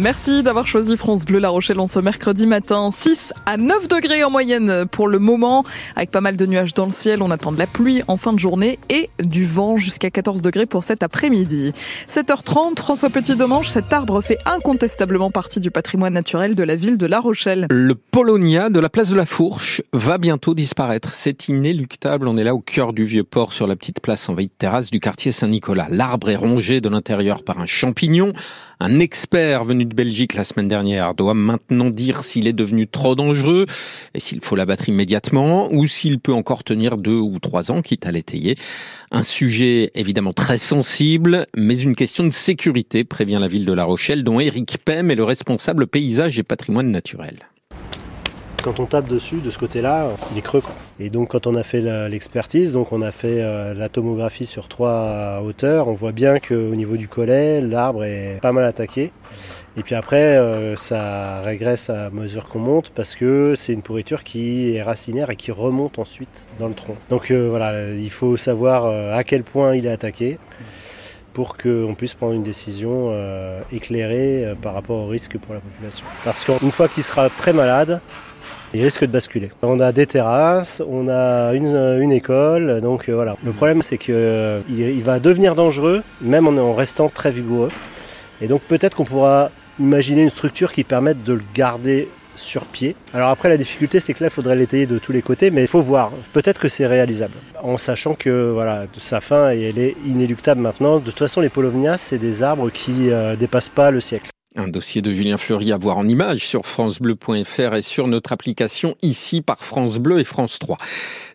Merci d'avoir choisi France Bleu La Rochelle en ce mercredi matin. 6 à 9 degrés en moyenne pour le moment, avec pas mal de nuages dans le ciel. On attend de la pluie en fin de journée et du vent jusqu'à 14 degrés pour cet après-midi. 7h30, François Petit-Domange, cet arbre fait incontestablement partie du patrimoine naturel de la ville de La Rochelle. Le Polonia de la place de la Fourche va bientôt disparaître. C'est inéluctable. On est là au cœur du vieux port sur la petite place envahie de terrasse du quartier Saint-Nicolas. L'arbre est rongé de l'intérieur par un champignon. Un expert venu de Belgique la semaine dernière doit maintenant dire s'il est devenu trop dangereux et s'il faut l'abattre immédiatement ou s'il peut encore tenir deux ou trois ans, quitte à l'étayer. Un sujet évidemment très sensible, mais une question de sécurité, prévient la ville de La Rochelle, dont Eric Pem est le responsable paysage et patrimoine naturel. Quand on tape dessus, de ce côté-là, il est creux. Et donc quand on a fait l'expertise, donc on a fait euh, la tomographie sur trois hauteurs, on voit bien qu'au niveau du collet, l'arbre est pas mal attaqué. Et puis après, euh, ça régresse à mesure qu'on monte parce que c'est une pourriture qui est racinaire et qui remonte ensuite dans le tronc. Donc euh, voilà, il faut savoir à quel point il est attaqué pour qu'on puisse prendre une décision éclairée par rapport au risque pour la population. Parce qu'une fois qu'il sera très malade, il risque de basculer. On a des terrasses, on a une, école, donc euh, voilà. Le problème c'est qu'il euh, il va devenir dangereux, même en, restant très vigoureux. Et donc peut-être qu'on pourra imaginer une structure qui permette de le garder sur pied. Alors après la difficulté c'est que là il faudrait l'étayer de tous les côtés mais il faut voir, peut-être que c'est réalisable. En sachant que voilà, sa fin elle est inéluctable maintenant. De toute façon les polovnias c'est des arbres qui euh, dépassent pas le siècle. Un dossier de Julien Fleury à voir en image sur francebleu.fr et sur notre application ici par France Bleu et France 3.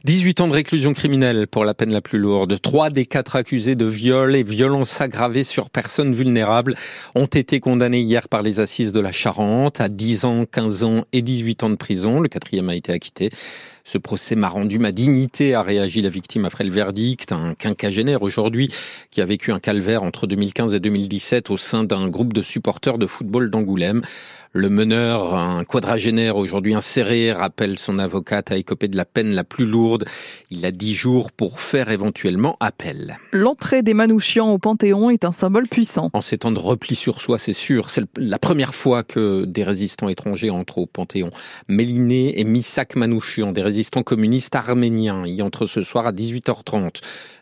18 ans de réclusion criminelle pour la peine la plus lourde. Trois des quatre accusés de viol et violences aggravées sur personnes vulnérables ont été condamnés hier par les assises de la Charente à 10 ans, 15 ans et 18 ans de prison. Le quatrième a été acquitté. Ce procès m'a rendu ma dignité, a réagi la victime après le verdict. Un quinquagénaire aujourd'hui qui a vécu un calvaire entre 2015 et 2017 au sein d'un groupe de supporters de football d'Angoulême. Le meneur, un quadragénaire aujourd'hui inséré, rappelle son avocate à écoper de la peine la plus lourde. Il a dix jours pour faire éventuellement appel. L'entrée des Manouchians au Panthéon est un symbole puissant. En ces temps de repli sur soi, c'est sûr. C'est la première fois que des résistants étrangers entrent au Panthéon. Méliné et Misak Manouchian, des résistants communistes arméniens, y entrent ce soir à 18h30.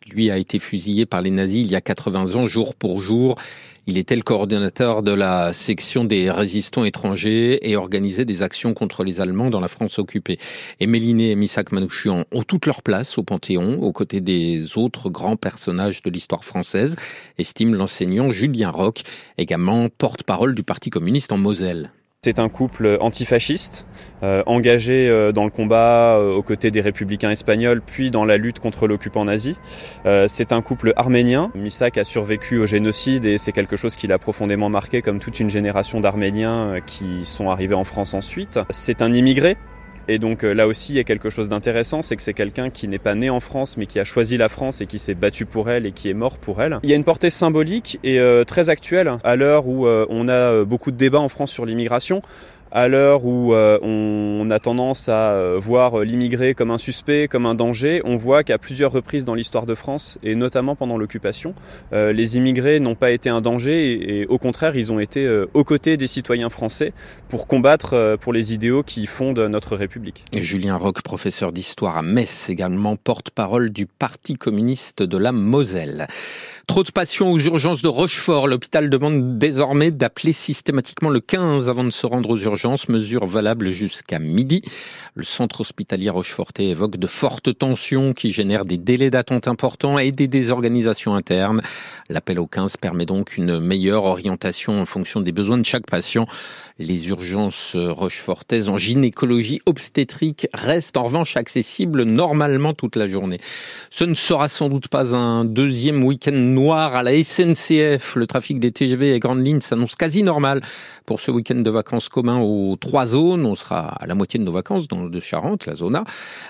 Lui a été fusillé par les nazis il y a 80 ans, jour pour jour. Il était le coordonnateur de la section des résistants étrangers et organisait des actions contre les Allemands dans la France occupée. Et Méliné et Misak Manouchian ont toute leur place au Panthéon, aux côtés des autres grands personnages de l'histoire française, estime l'enseignant Julien Roch, également porte-parole du Parti communiste en Moselle. C'est un couple antifasciste, euh, engagé euh, dans le combat euh, aux côtés des républicains espagnols, puis dans la lutte contre l'occupant nazi. c'est un couple arménien. Misak a survécu au génocide et c'est quelque chose qui l'a profondément marqué, comme toute une génération d'Arméniens qui sont arrivés en France ensuite. C'est un immigré, et donc euh, là aussi, il y a quelque chose d'intéressant, c'est que c'est quelqu'un qui n'est pas né en France, mais qui a choisi la France et qui s'est battu pour elle et qui est mort pour elle. Il y a une portée symbolique et euh, très actuelle à l'heure où euh, on a beaucoup de débats en France sur l'immigration à l'heure où euh, on a tendance à euh, voir l'immigré comme un suspect, comme un danger, on voit qu'à plusieurs reprises dans l'histoire de France, et notamment pendant l'occupation, euh, les immigrés n'ont pas été un danger, et, au contraire, ils ont été aux côtés des citoyens français pour combattre pour les idéaux qui fondent notre République. Julien Roch, professeur d'histoire à Metz, également porte-parole du Parti communiste de la Moselle. Trop de patients aux urgences de Rochefort. L'hôpital demande désormais d'appeler systématiquement le 15 avant de se rendre aux urgences, mesure valable jusqu'à midi. Le centre hospitalier Rochefortais évoque de fortes tensions qui génèrent des délais d'attente importants et des désorganisations internes. L'appel au 15 permet donc une meilleure orientation en fonction des besoins de chaque patient. Les urgences rochefortaises en gynécologie obstétrique restent en revanche accessibles normalement toute la journée. Ce ne sera sans doute pas un deuxième week-end noir à la SNCF. Le trafic des TGV et grandes lignes s'annonce quasi normal pour ce week-end de vacances commun au nos trois zones. On sera à la moitié de nos vacances dans le de Charente, la zona.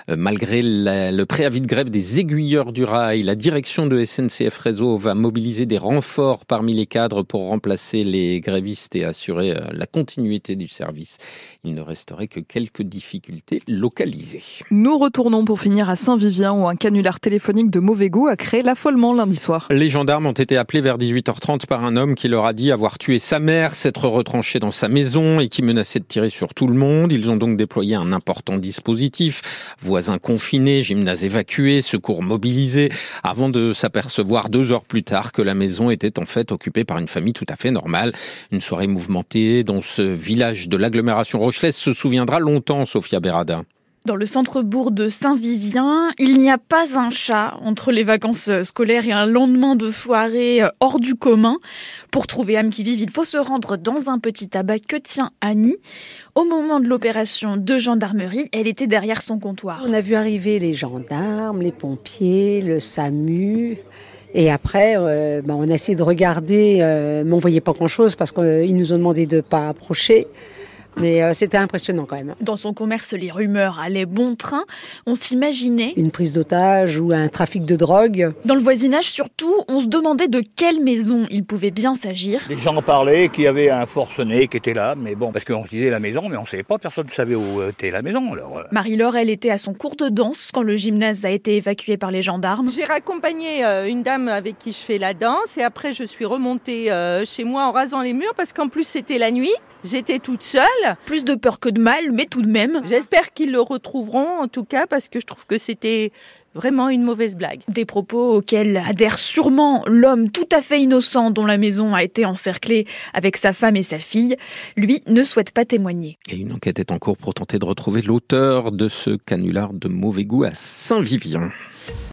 Euh, malgré le préavis de grève des aiguilleurs du rail, la direction de SNCF Réseau va mobiliser des renforts parmi les cadres pour remplacer les grévistes et assurer euh, la continuité du service. Il ne resterait que quelques difficultés localisées. Nous retournons pour finir à Saint-Vivien où un canular téléphonique de mauvais goût a créé l'affolement lundi soir. Les gendarmes ont été appelés vers 18h30 par un homme qui leur a dit avoir tué sa mère, s'être retranché dans sa maison et qui menaçait de tirer sur tout le monde. Ils ont donc déployé un important dispositif. Voisins confinés, gymnase évacué, secours mobilisés, avant de s'apercevoir deux heures plus tard que la maison était en fait occupée par une famille tout à fait normale. Une soirée mouvementée dont ce village de l'agglomération rochelaise se souviendra longtemps, Sophia Berada. Dans le centre-bourg de Saint-Vivien, il n'y a pas un chat entre les vacances scolaires et un lendemain de soirée hors du commun. Pour trouver âme qui vive, il faut se rendre dans un petit tabac que tient Annie. Au moment de l'opération de gendarmerie, elle était derrière son comptoir. On a vu arriver les gendarmes, les pompiers, le SAMU. Et après, euh, ben, on a essayé de regarder, euh, mais on voyait pas grand-chose parce qu'ils nous ont demandé de pas approcher. Mais euh, c'était impressionnant quand même. Dans son commerce, les rumeurs allaient bon train. On s'imaginait une prise d'otage ou un trafic de drogue. Dans le voisinage, surtout, on se demandait de quelle maison il pouvait bien s'agir. Les gens parlaient qu'il y avait un forcené qui était là, mais bon, parce qu'on se disait la maison, mais on ne savait pas, personne ne savait où était la maison. Alors, euh. Marie-Laure, elle était à son cours de danse quand le gymnase a été évacué par les gendarmes. J'ai raccompagné euh, une dame avec qui je fais la danse et après je suis remontée chez moi en rasant les murs parce qu'en plus c'était la nuit. J'étais toute seule. Plus de peur que de mal, mais tout de même. J'espère qu'ils le retrouveront, en tout cas, parce que je trouve que c'était vraiment une mauvaise blague. Des propos auxquels adhère sûrement l'homme tout à fait innocent dont la maison a été encerclée avec sa femme et sa fille. Lui ne souhaite pas témoigner. Et une enquête est en cours pour tenter de retrouver l'auteur de ce canular de mauvais goût à Saint-Vivien.